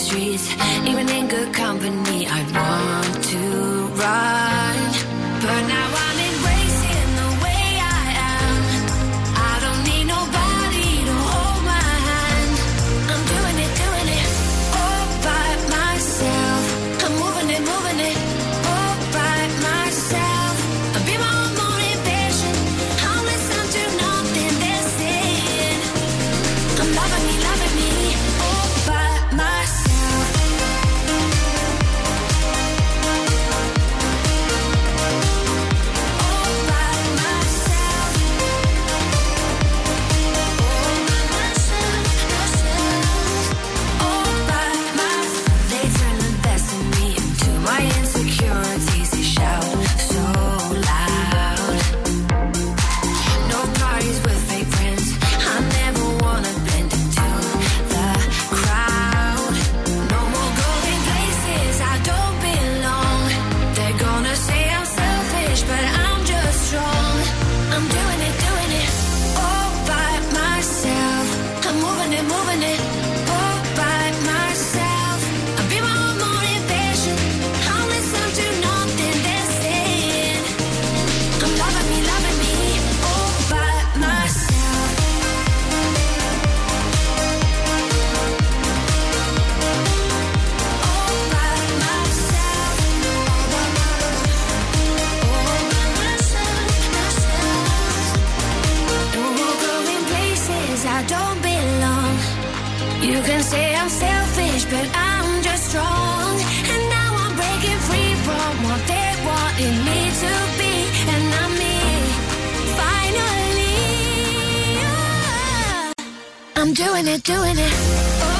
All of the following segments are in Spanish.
Streets, I'm doing it, doing it. Oh.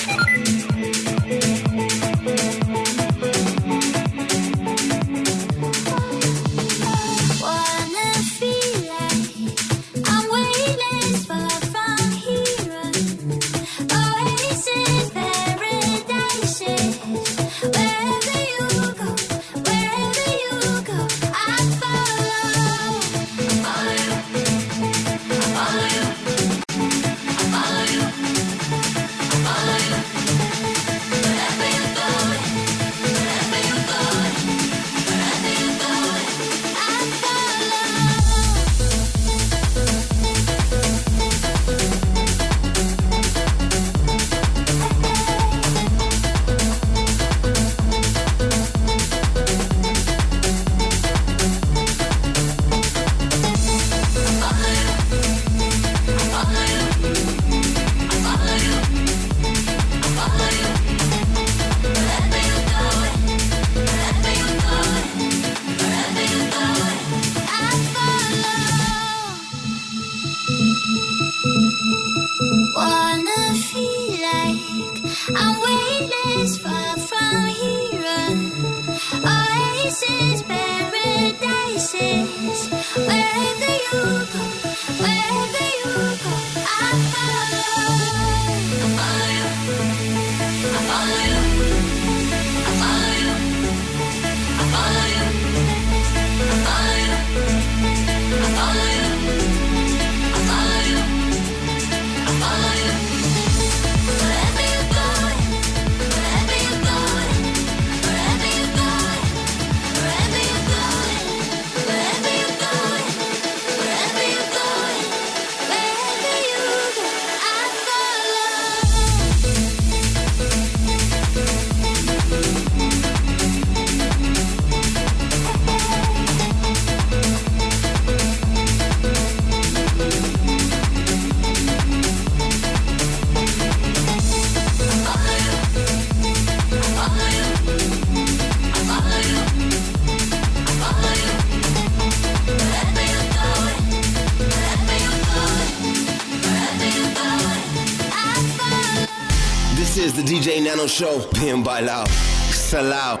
Bayern Ball out.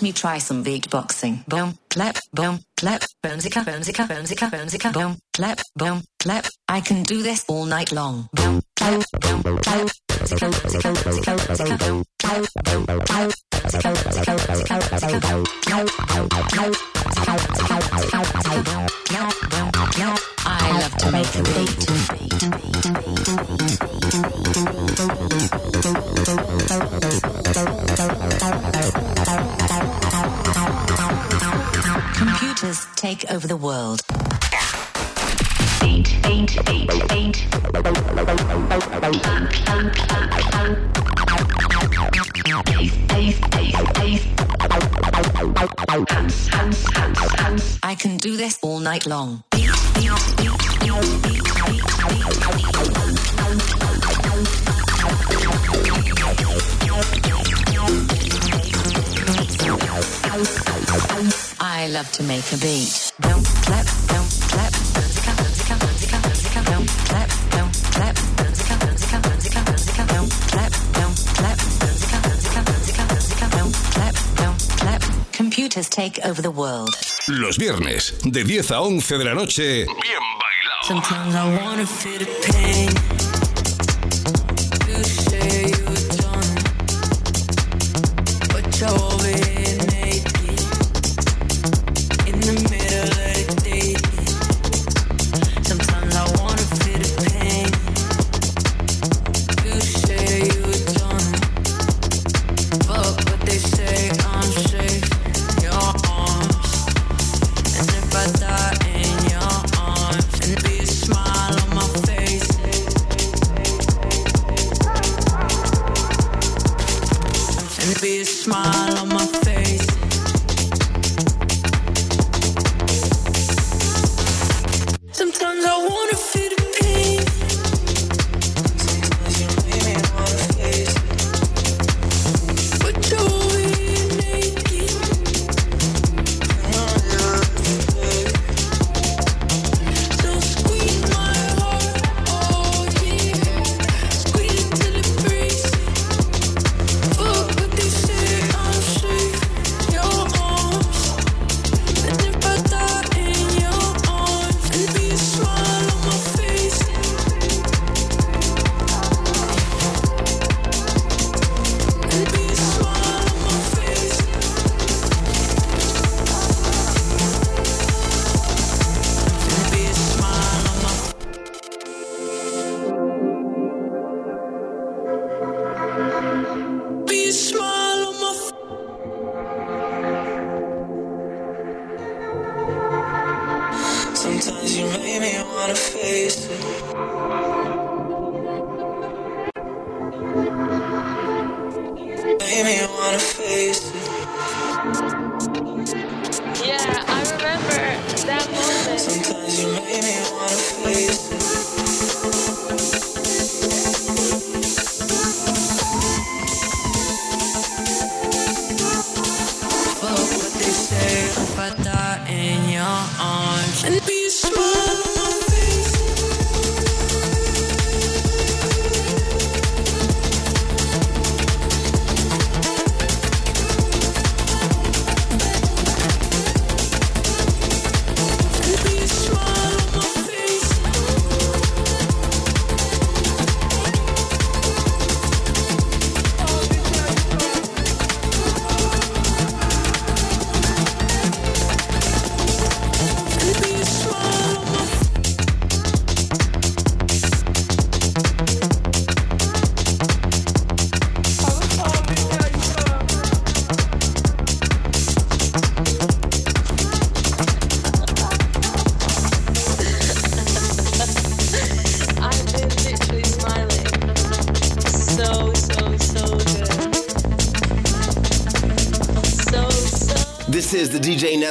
Let me try some beatboxing. Boom, clap, boom, clap, boomzika, boomzika, boomzika, boomzika, boom, clap, boom, clap. I can do this all night long. Boom, clap, boom, clap. I love to make a beat. take over the world. Eight, eight, eight, eight. I can do this all night long. I love to make a beat. Don't clap, don't clap, don't don't don't don't don't don't. Computers take over the world. Los viernes, de 10 a 11 de la noche, bien bailado. Sometimes I wanna feel the pain. And be a smile on my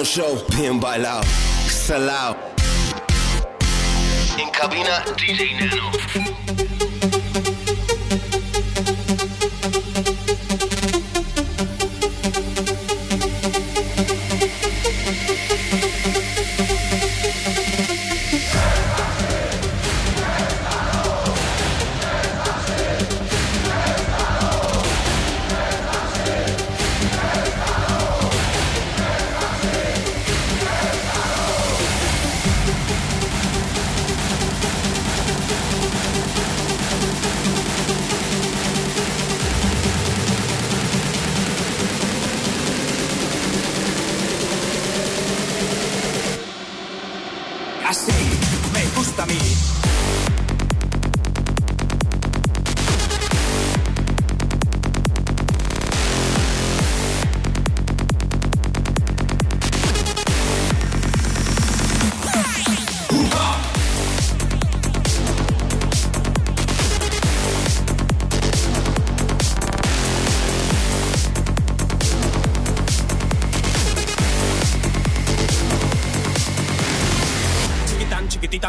no show, bien bailado, salado. En cabina, DJ Nano.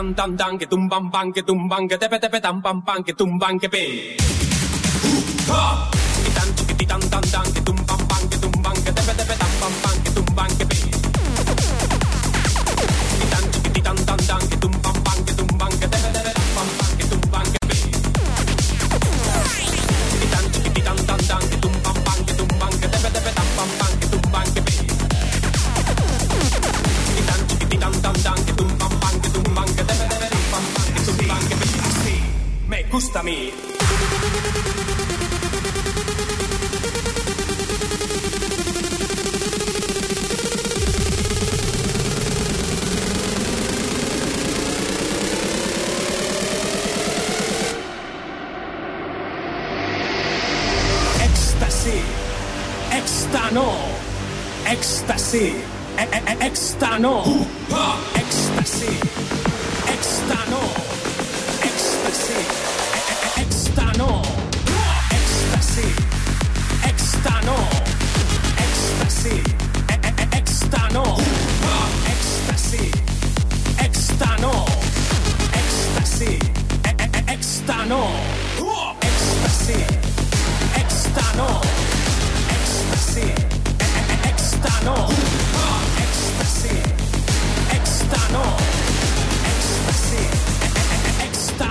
tan tan tan que tumban pan que tumban que tepe tepe tan pan pan que tumban que pe. Éxtasis, e- e- e- éxtano, éxtasis, éxtano, éxtasis, e- e- e- éxtano, éxtasis, éxtano, éxtasis, e- e- e- éxtano, éxtasis, éxtano, éxtasis, e- e- e- éxtano,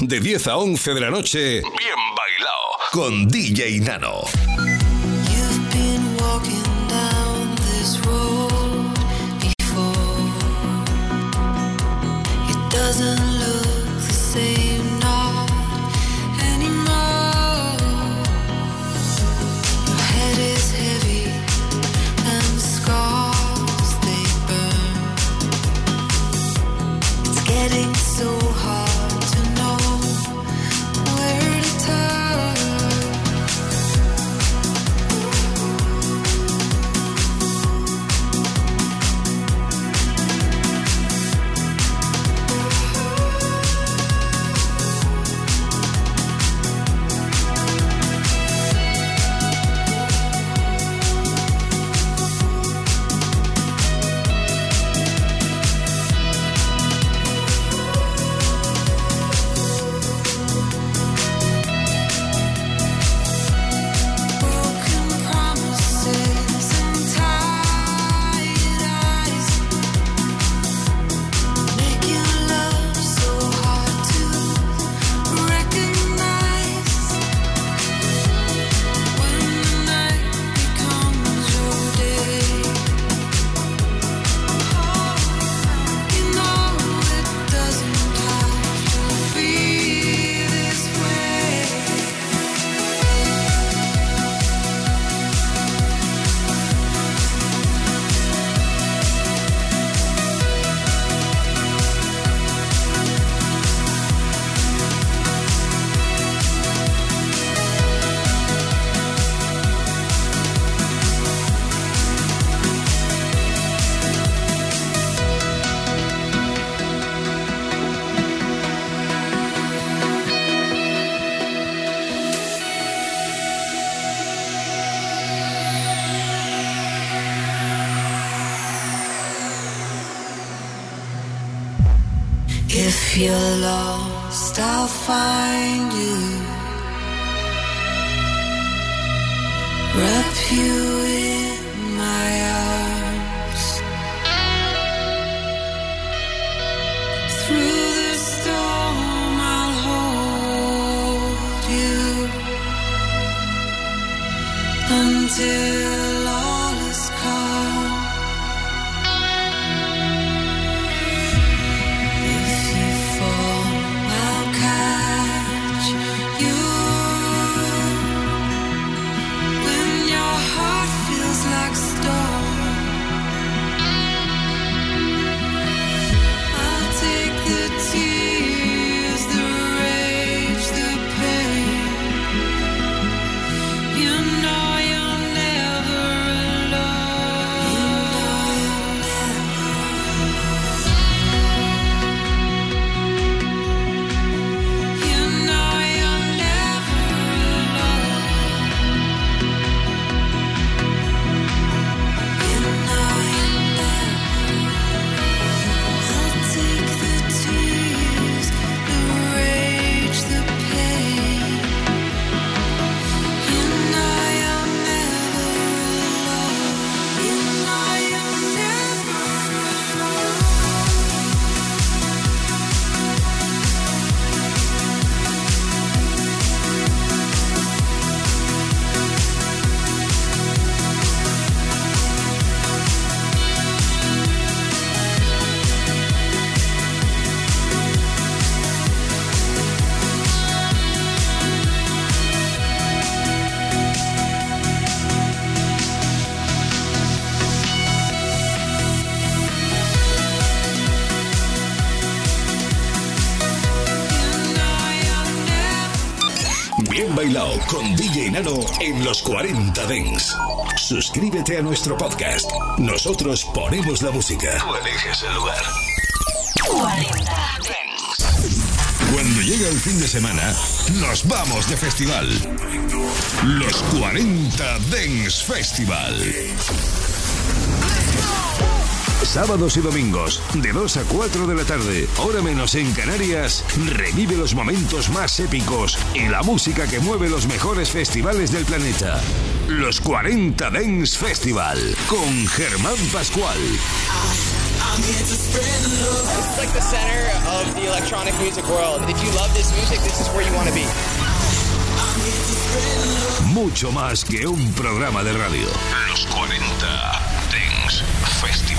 De 10 a 11 de la noche, Bien Bailado, con DJ Nano. Nano en los 40 Dents. Suscríbete a nuestro podcast. Nosotros ponemos la música. Tú eliges el lugar. 40 Dents. Cuando llega el fin de semana, nos vamos de festival. Los 40 Dents Festival. Sábados y domingos, de 2 a 4 de la tarde, hora menos en Canarias, revive los momentos más épicos y la música que mueve los mejores festivales del planeta. Los 40 Dance Festival, con Germán Pascual. It's like the center of the electronic music world. If you love this music, this is where you want to be. Mucho más que un programa de radio. Los 40 Dance Festival.